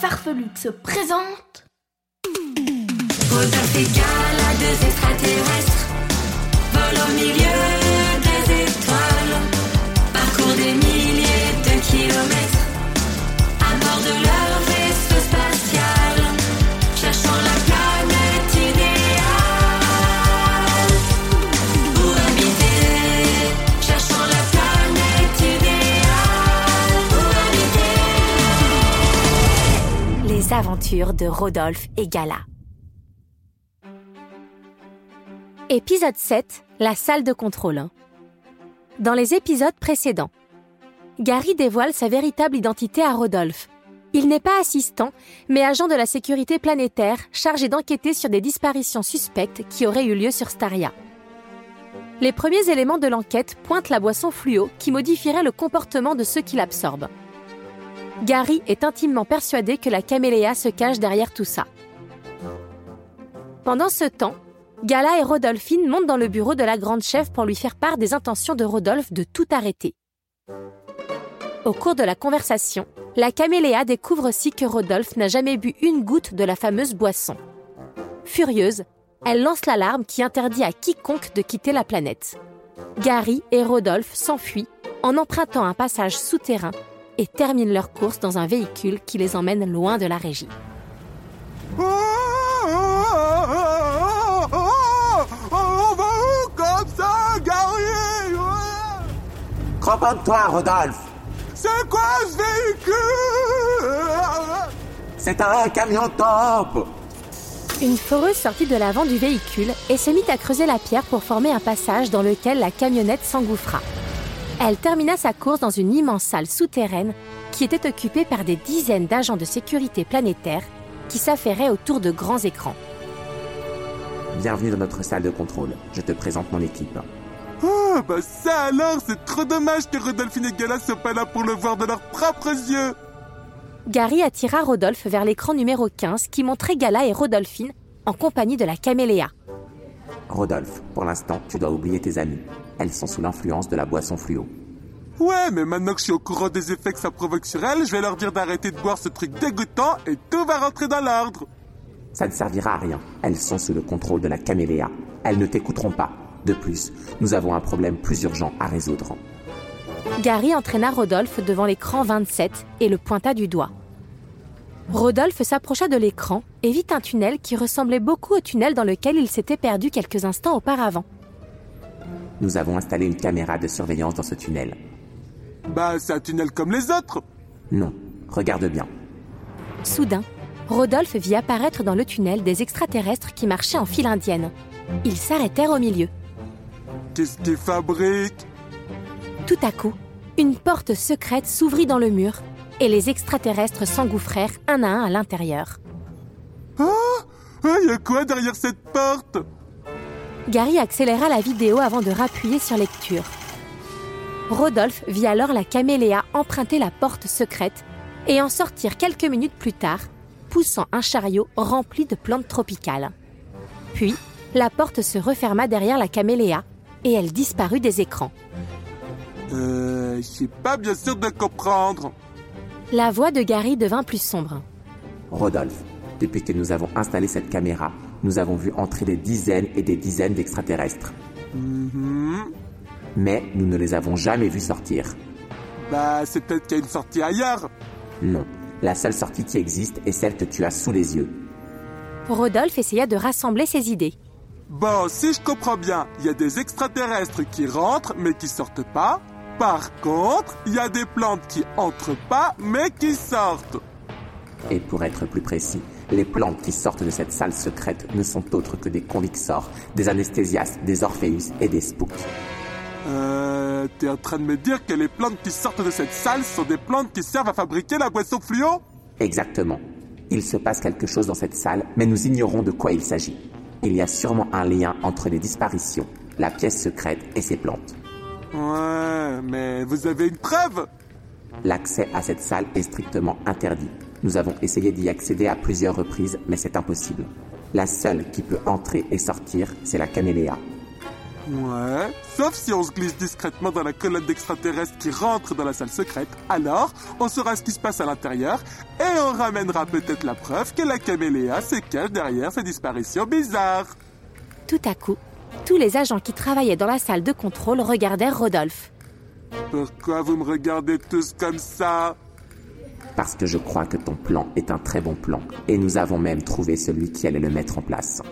Farfelux se Rodolphe égal à deux extraterrestres Les aventures de Rodolphe et Gala. Épisode 7, la salle de contrôle. Dans les épisodes précédents, Gary dévoile sa véritable identité à Rodolphe. Il n'est pas assistant, mais agent de la sécurité planétaire chargé d'enquêter sur des disparitions suspectes qui auraient eu lieu sur Staria. Les premiers éléments de l'enquête pointent la boisson fluo qui modifierait le comportement de ceux qui l'absorbent. Gary est intimement persuadé que la caméléa se cache derrière tout ça. Pendant ce temps, Gala et Rodolphine montent dans le bureau de la grande chef pour lui faire part des intentions de Rodolphe de tout arrêter. Au cours de la conversation, la caméléa découvre aussi que Rodolphe n'a jamais bu une goutte de la fameuse boisson. Furieuse, elle lance l'alarme qui interdit à quiconque de quitter la planète. Gary et Rodolphe s'enfuient en empruntant un passage souterrain et terminent leur course dans un véhicule qui les emmène loin de la régie. On va où comme ça, Gary Repose-toi, Rodolphe C'est quoi ce véhicule? C'est un camion top Une foreuse sortit de l'avant du véhicule et se mit à creuser la pierre pour former un passage dans lequel la camionnette s'engouffra. Elle termina sa course dans une immense salle souterraine qui était occupée par des dizaines d'agents de sécurité planétaire qui s'affairaient autour de grands écrans. Bienvenue dans notre salle de contrôle. Je te présente mon équipe. Ah, bah ça alors, c'est trop dommage que Rodolphine et Gala soient pas là pour le voir de leurs propres yeux Gary attira Rodolphe vers l'écran numéro 15 qui montrait Gala et Rodolphine en compagnie de la caméléa. Rodolphe, pour l'instant, tu dois oublier tes amis. Elles sont sous l'influence de la boisson fluo. Ouais, mais maintenant que je suis au courant des effets que ça provoque sur elles, je vais leur dire d'arrêter de boire ce truc dégoûtant et tout va rentrer dans l'ordre Ça ne servira à rien. Elles sont sous le contrôle de la caméléa. Elles ne t'écouteront pas. De plus, nous avons un problème plus urgent à résoudre. Gary entraîna Rodolphe devant l'écran 27 et le pointa du doigt. Rodolphe s'approcha de l'écran et vit un tunnel qui ressemblait beaucoup au tunnel dans lequel il s'était perdu quelques instants auparavant. Nous avons installé une caméra de surveillance dans ce tunnel. Bah, c'est un tunnel comme les autres Non, regarde bien. Soudain, Rodolphe vit apparaître dans le tunnel des extraterrestres qui marchaient en file indienne. Ils s'arrêtèrent au milieu. Qu'est-ce qu'ils fabriquent? Tout à coup, une porte secrète s'ouvrit dans le mur et les extraterrestres s'engouffrèrent un à un à l'intérieur. Ah Il y a quoi derrière cette porte? Gary accéléra la vidéo avant de rappuyer sur lecture. Rodolphe vit alors la caméléa emprunter la porte secrète et en sortir quelques minutes plus tard, poussant un chariot rempli de plantes tropicales. Puis, la porte se referma derrière la caméléa et elle disparut des écrans. Euh, je suis pas bien sûr de comprendre. La voix de Gary devint plus sombre. Rodolphe, depuis que nous avons installé cette caméra, nous avons vu entrer des dizaines et des dizaines d'extraterrestres. Mhm. Mais nous ne les avons jamais vus sortir. Bah, c'est peut-être qu'il y a une sortie ailleurs. Non, la seule sortie qui existe est celle que tu as sous les yeux. Rodolphe essaya de rassembler ses idées. Bon, si je comprends bien, il y a des extraterrestres qui rentrent mais qui sortent pas. Par contre, il y a des plantes qui entrent pas mais qui sortent. Et pour être plus précis, les plantes qui sortent de cette salle secrète ne sont autres que des convixors, des anesthésias, des orpheus et des spooks. Euh, t'es en train de me dire que les plantes qui sortent de cette salle sont des plantes qui servent à fabriquer la boisson fluo? Exactement. Il se passe quelque chose dans cette salle, mais nous ignorons de quoi il s'agit. Il y a sûrement un lien entre les disparitions, la pièce secrète et ces plantes. Ouais, mais vous avez une preuve? L'accès à cette salle est strictement interdit. Nous avons essayé d'y accéder à plusieurs reprises, mais c'est impossible. La seule qui peut entrer et sortir, c'est la caméléa. Ouais, sauf si on se glisse discrètement dans la colonne d'extraterrestres qui rentre dans la salle secrète, alors on saura ce qui se passe à l'intérieur et on ramènera peut-être la preuve que la caméléa se cache derrière ces disparitions bizarres. Tout à coup, tous les agents qui travaillaient dans la salle de contrôle regardèrent Rodolphe. Pourquoi vous me regardez tous comme ça? Parce que je crois que ton plan est un très bon plan, et nous avons même trouvé celui qui allait le mettre en place.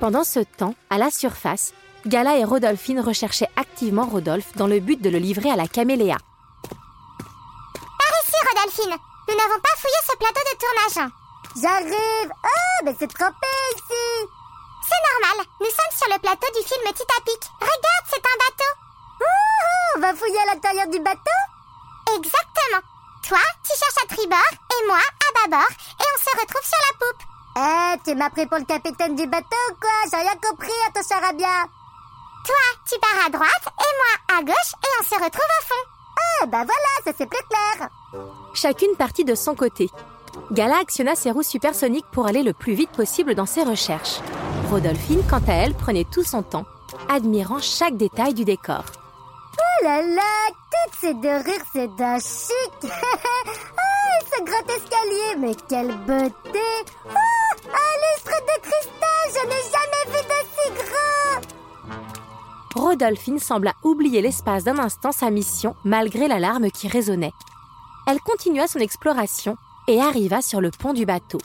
Pendant ce temps, à la surface, Gala et Rodolphine recherchaient activement Rodolphe dans le but de le livrer à la caméléa. Par ici, Rodolphine. Nous n'avons pas fouillé ce plateau de tournage. J'arrive. Oh, mais c'est trempé ici. C'est normal. Nous sommes sur le plateau du film Titapic. Regarde, c'est un bateau. Ouh, on va fouiller à l'intérieur du bateau Exactement. Toi, tu cherches à tribord et moi à bâbord et on se retrouve sur la poupe. Eh, tu m'as pris pour le capitaine du bateau ou quoi J'ai rien compris à ton charabia. Toi, tu pars à droite et moi à gauche et on se retrouve au fond. Ah, bah voilà, ça c'est plus clair. Chacune partit de son côté. Gala actionna ses roues supersoniques pour aller le plus vite possible dans ses recherches. Rodolphine, quant à elle, prenait tout son temps, admirant chaque détail du décor. Là là, toutes ces dorures, c'est d'un chic. oh, ce grand escalier, mais quelle beauté. Oh, un lustre de cristal, je n'ai jamais vu d'aussi grand. Rodolphine sembla oublier l'espace d'un instant sa mission malgré l'alarme qui résonnait. Elle continua son exploration et arriva sur le pont du bateau.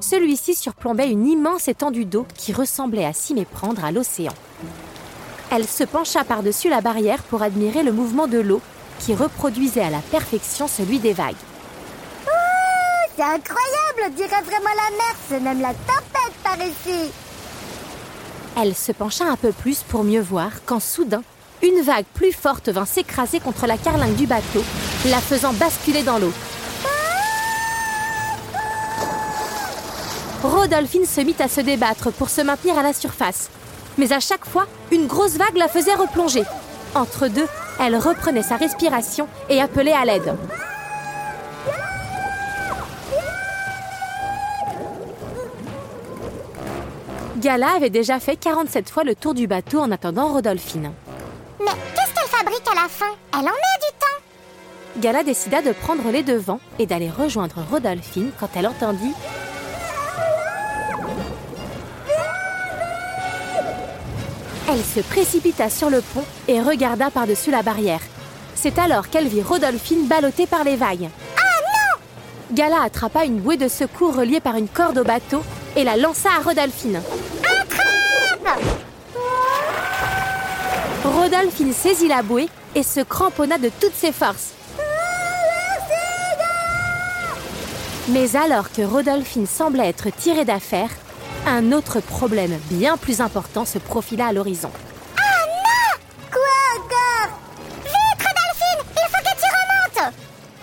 Celui-ci surplombait une immense étendue d'eau qui ressemblait à s'y méprendre à l'océan. Elle se pencha par-dessus la barrière pour admirer le mouvement de l'eau qui reproduisait à la perfection celui des vagues. Oh, c'est incroyable, on dirait vraiment la mer, c'est même la tempête par ici. Elle se pencha un peu plus pour mieux voir quand soudain, une vague plus forte vint s'écraser contre la carlingue du bateau, la faisant basculer dans l'eau. Rodolphine se mit à se débattre pour se maintenir à la surface. Mais à chaque fois, une grosse vague la faisait replonger. Entre deux, elle reprenait sa respiration et appelait à l'aide. Gala avait déjà fait 47 fois le tour du bateau en attendant Rodolphine. Mais qu'est-ce qu'elle fabrique à la fin? Elle en met du temps. Gala décida de prendre les devants et d'aller rejoindre Rodolphine quand elle entendit Elle se précipita sur le pont et regarda par-dessus la barrière. C'est alors qu'elle vit Rodolphine ballottée par les vagues. Ah non Gala attrapa une bouée de secours reliée par une corde au bateau et la lança à Rodolphine. Attrape Rodolphine saisit la bouée et se cramponna de toutes ses forces. Mais alors que Rodolphine semblait être tirée d'affaire, un autre problème bien plus important se profila à l'horizon. Ah non Quoi encore? Vite, Rodolphine Il faut que tu remontes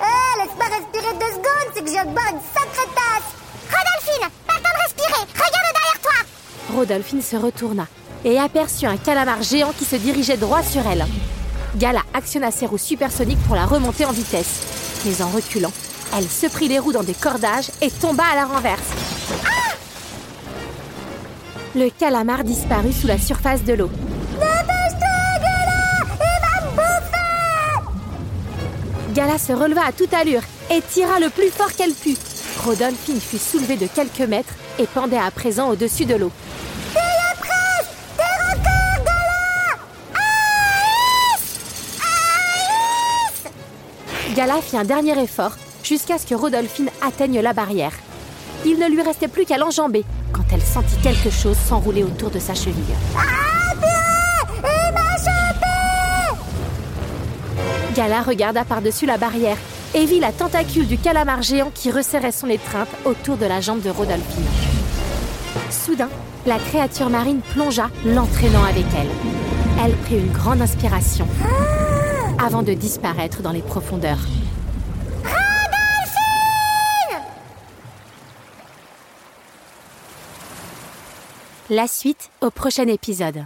Eh, laisse-moi respirer deux secondes, c'est que de boire une sacrée tasse Rodolphine, pas le temps de respirer Regarde derrière toi Rodolphine se retourna et aperçut un calamar géant qui se dirigeait droit sur elle. Gala actionna ses roues supersoniques pour la remonter en vitesse. Mais en reculant, elle se prit les roues dans des cordages et tomba à la renverse. Le calamar disparut sous la surface de l'eau. Gala se releva à toute allure et tira le plus fort qu'elle put. Rodolphine fut soulevée de quelques mètres et pendait à présent au-dessus de l'eau. Gala fit un dernier effort jusqu'à ce que Rodolphine atteigne la barrière. Il ne lui restait plus qu'à l'enjamber quand elle sentit quelque chose s'enrouler autour de sa cheville. Gala regarda par-dessus la barrière et vit la tentacule du calamar géant qui resserrait son étreinte autour de la jambe de Rodolphine. Soudain, la créature marine plongea, l'entraînant avec elle. Elle prit une grande inspiration avant de disparaître dans les profondeurs. La suite au prochain épisode.